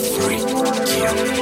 three, kill.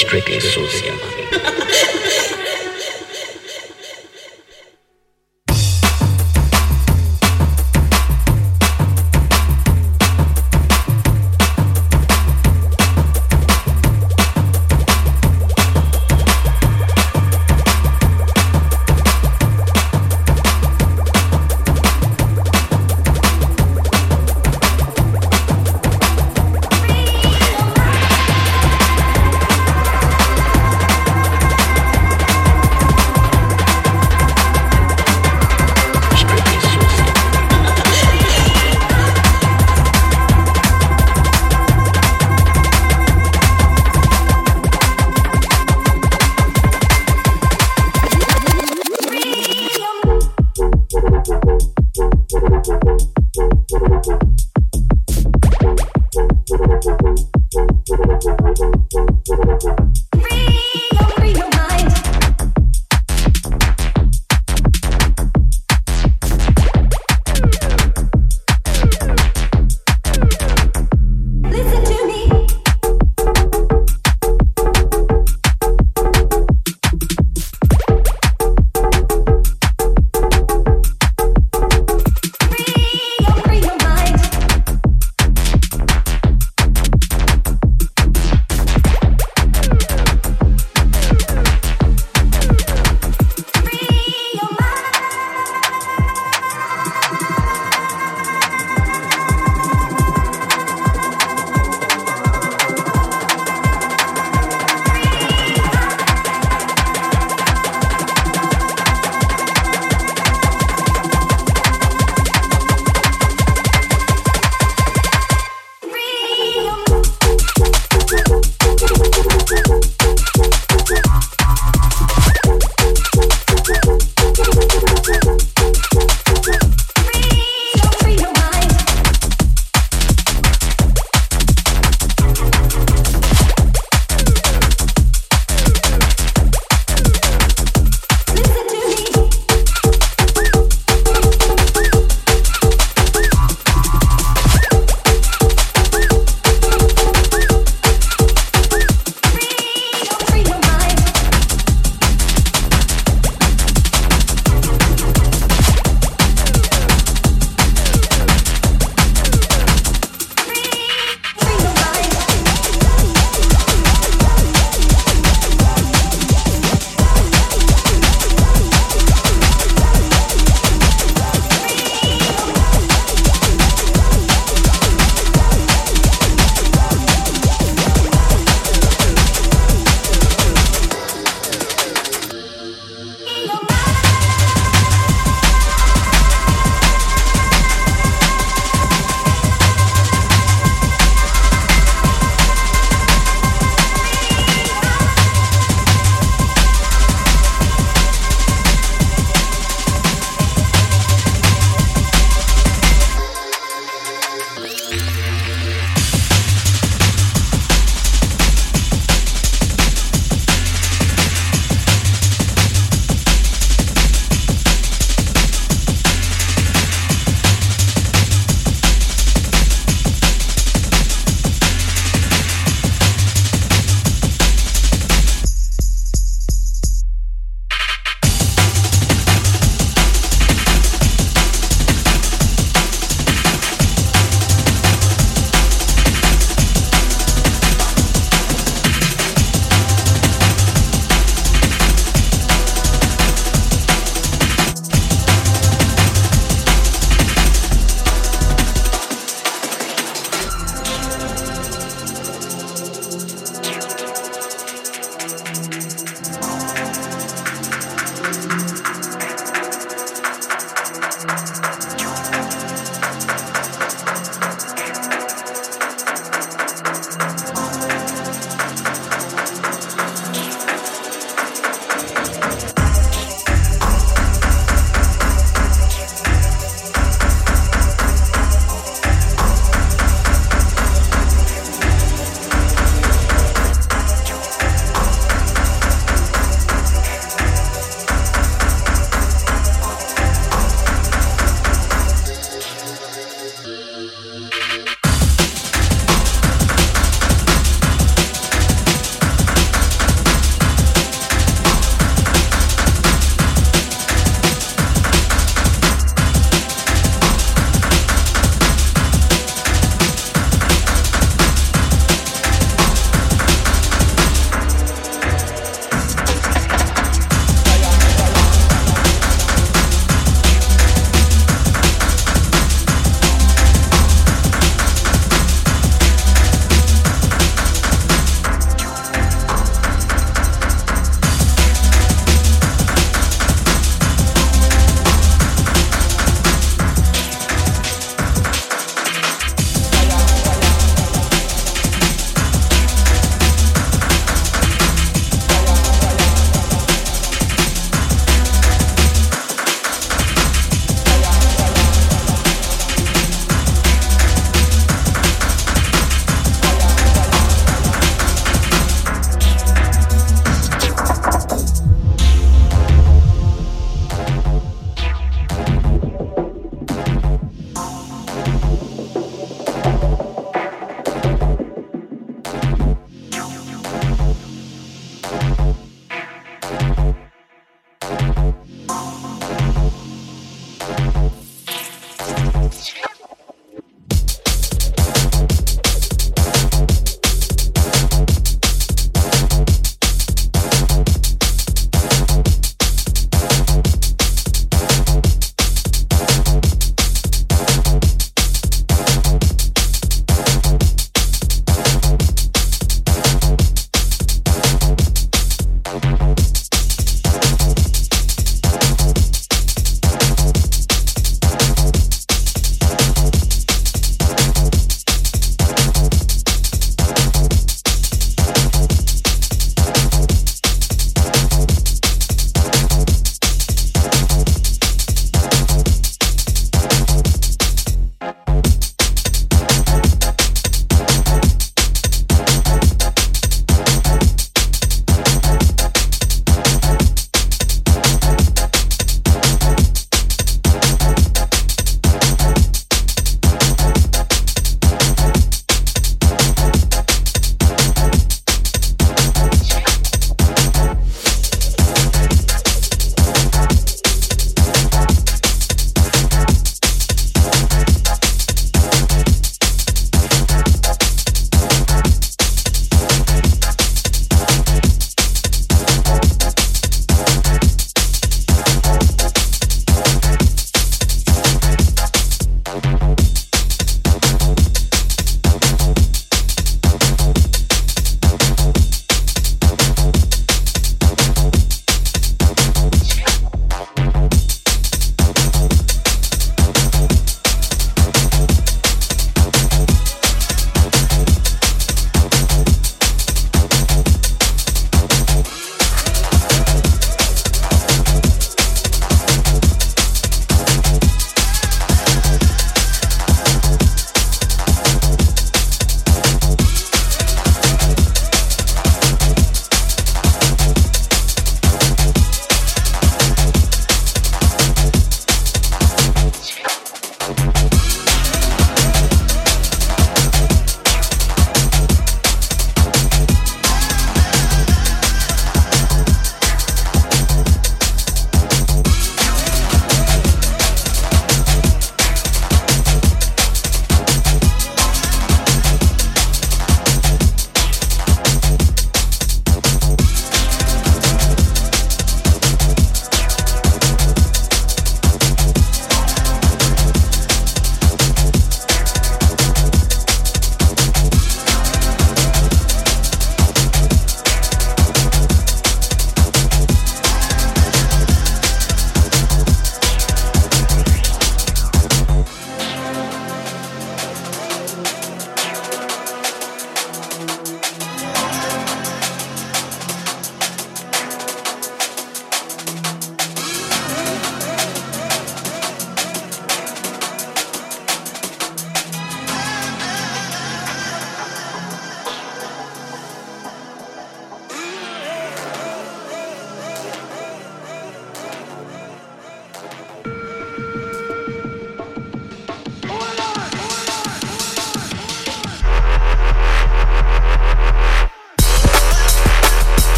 Strictly social.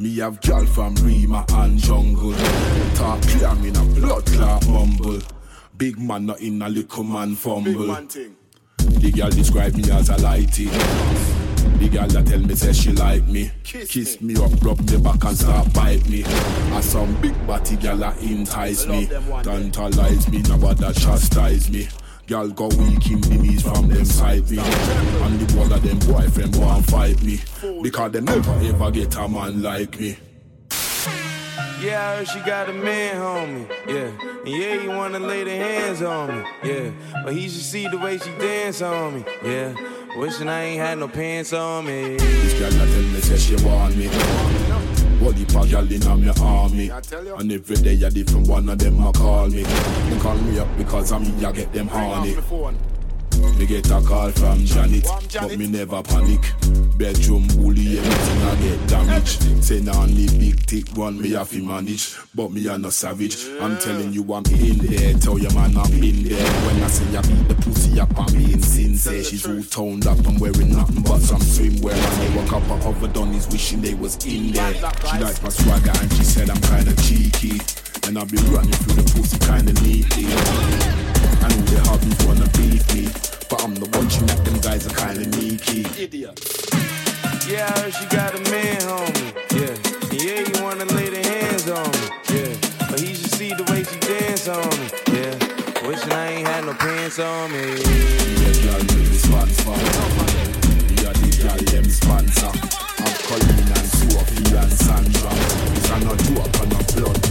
Me have girl from Rema and Jungle. Talk clear, me a blood clot mumble. Big man not in a little man fumble. The girl describe me as a lighty. The girl that tell me say she like me. Kiss, me up, rub me back and start bite me. As some big body girl that entice me. Tantalize me, nobody chastise me. Girl go weak in the knees from them side me. And the wall of them boyfriend go and fight me. Because they never ever get a man like me. Yeah, I heard she got a man, homie. Yeah, and yeah, you wanna lay the hands on me. Yeah, but he should see the way she dance on me. Yeah, wishing I ain't had no pants on me. This girl that tell me say she want me. What the pa girl in my army? And every day a different one of them a call me. They call me up because I'm me I get them horny Me get a call from Janet But me never panic. Bedroom bully everything I get damaged. Say now only big thick one me have to manage. But me a no savage. I'm telling you I'm in there. Tell your man I'm in there. When I say I beat the pussy up I'm being sincere She's all toned up I'm wearing nothing but some swimwear. Walk up a overdone wishing they was in there. She likes my swagger and she said I'm kinda cheeky. And I'll be running through the pussy kinda neatly I know they hobbies wanna beat me But I'm the watching that them guys are kinda sneaky Yeah, I heard she got a man, homie. Yeah, and yeah, you wanna lay the hands on me. Yeah, but he should see the way she dance on me. Yeah, wishing I ain't had no pants on me. Yeah, girl, the sponsor. Yeah, the girl them sponsor. I'm Colleen and Sophie and Sandra. It's a no joke and a blood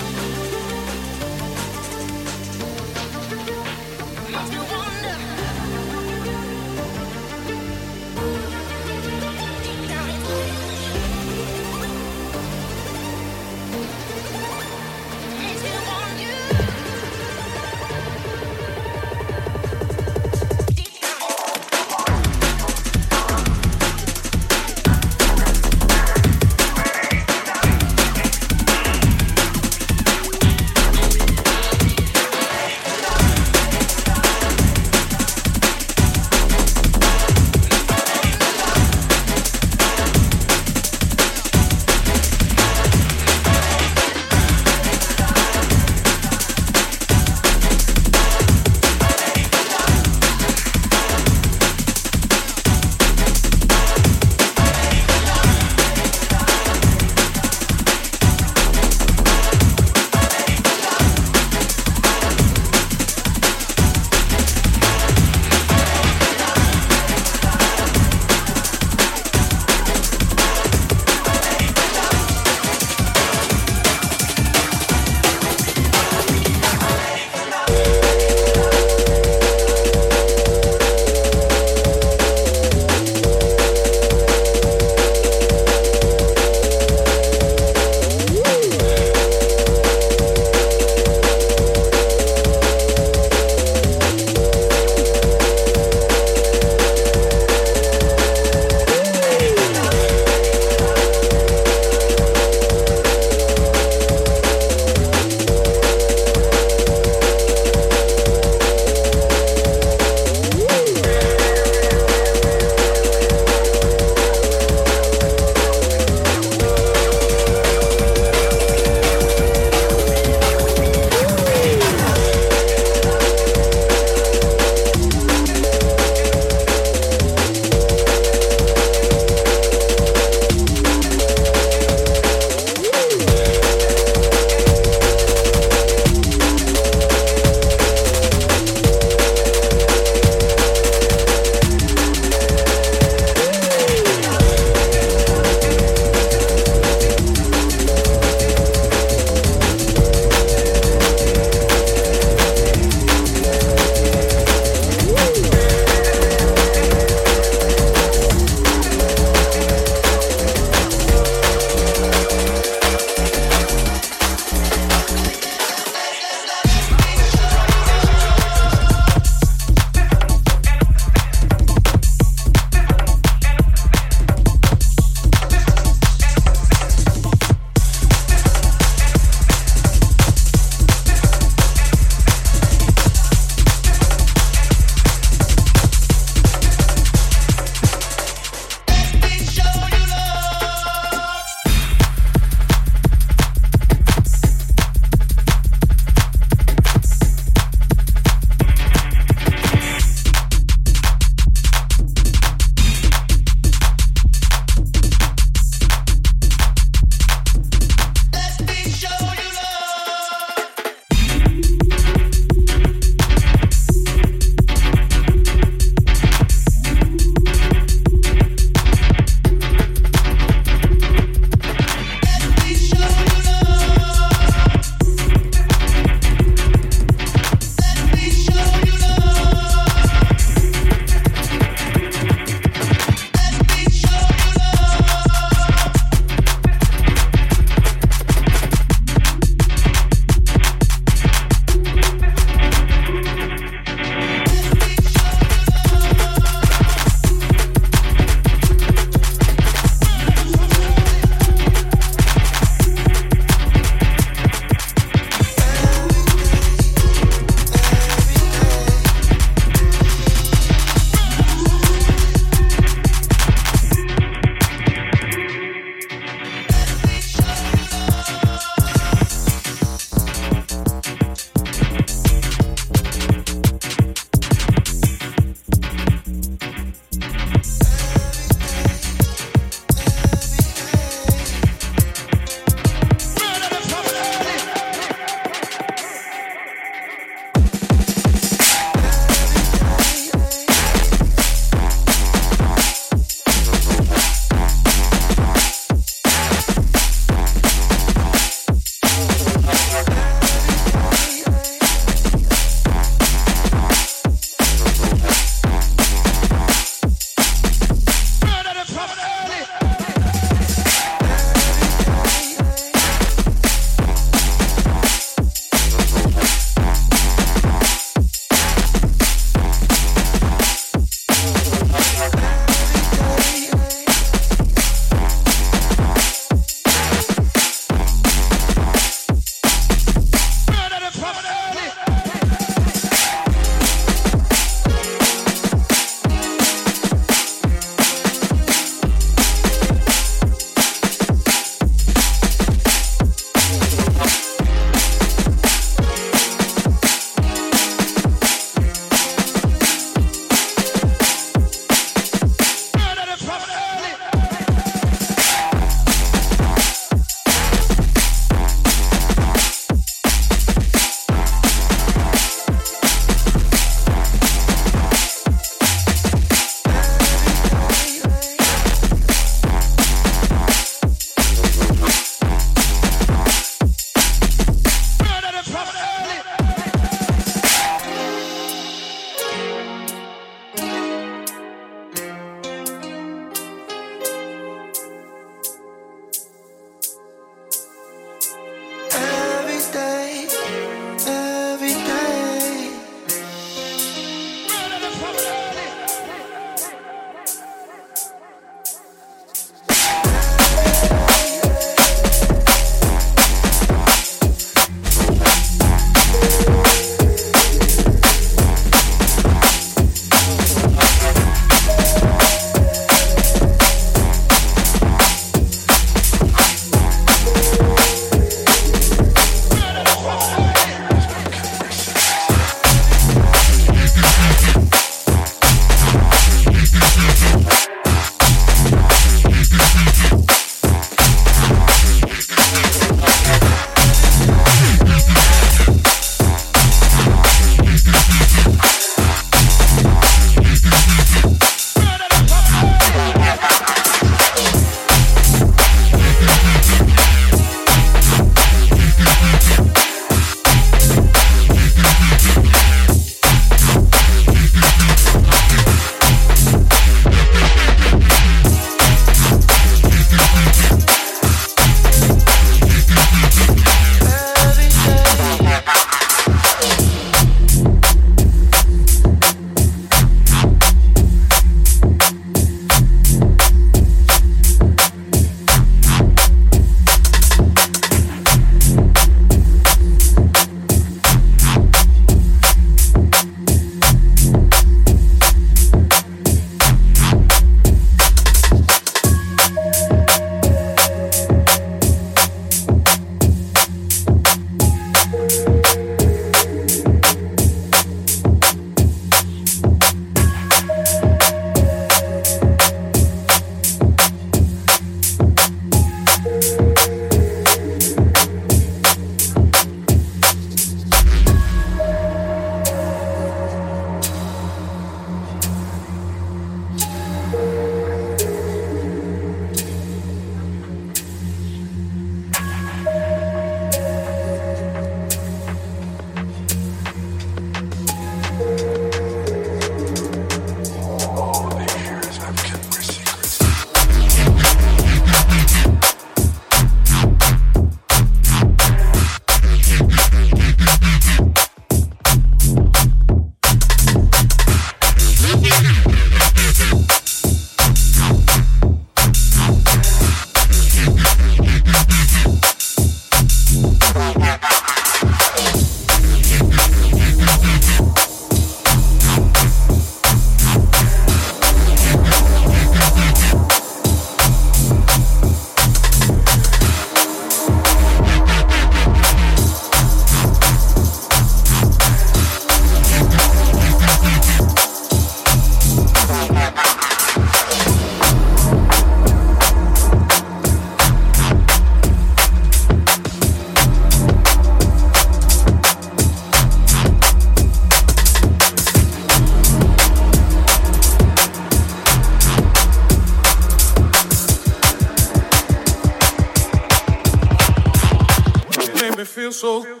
so.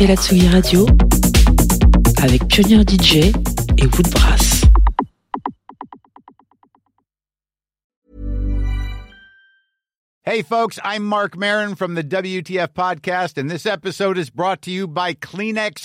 Écoutez la Tsugi Radio avec Pioneer DJ et Woodbrass. Hey, folks, I'm Marc Maron from the WTF Podcast, and this episode is brought to you by Kleenex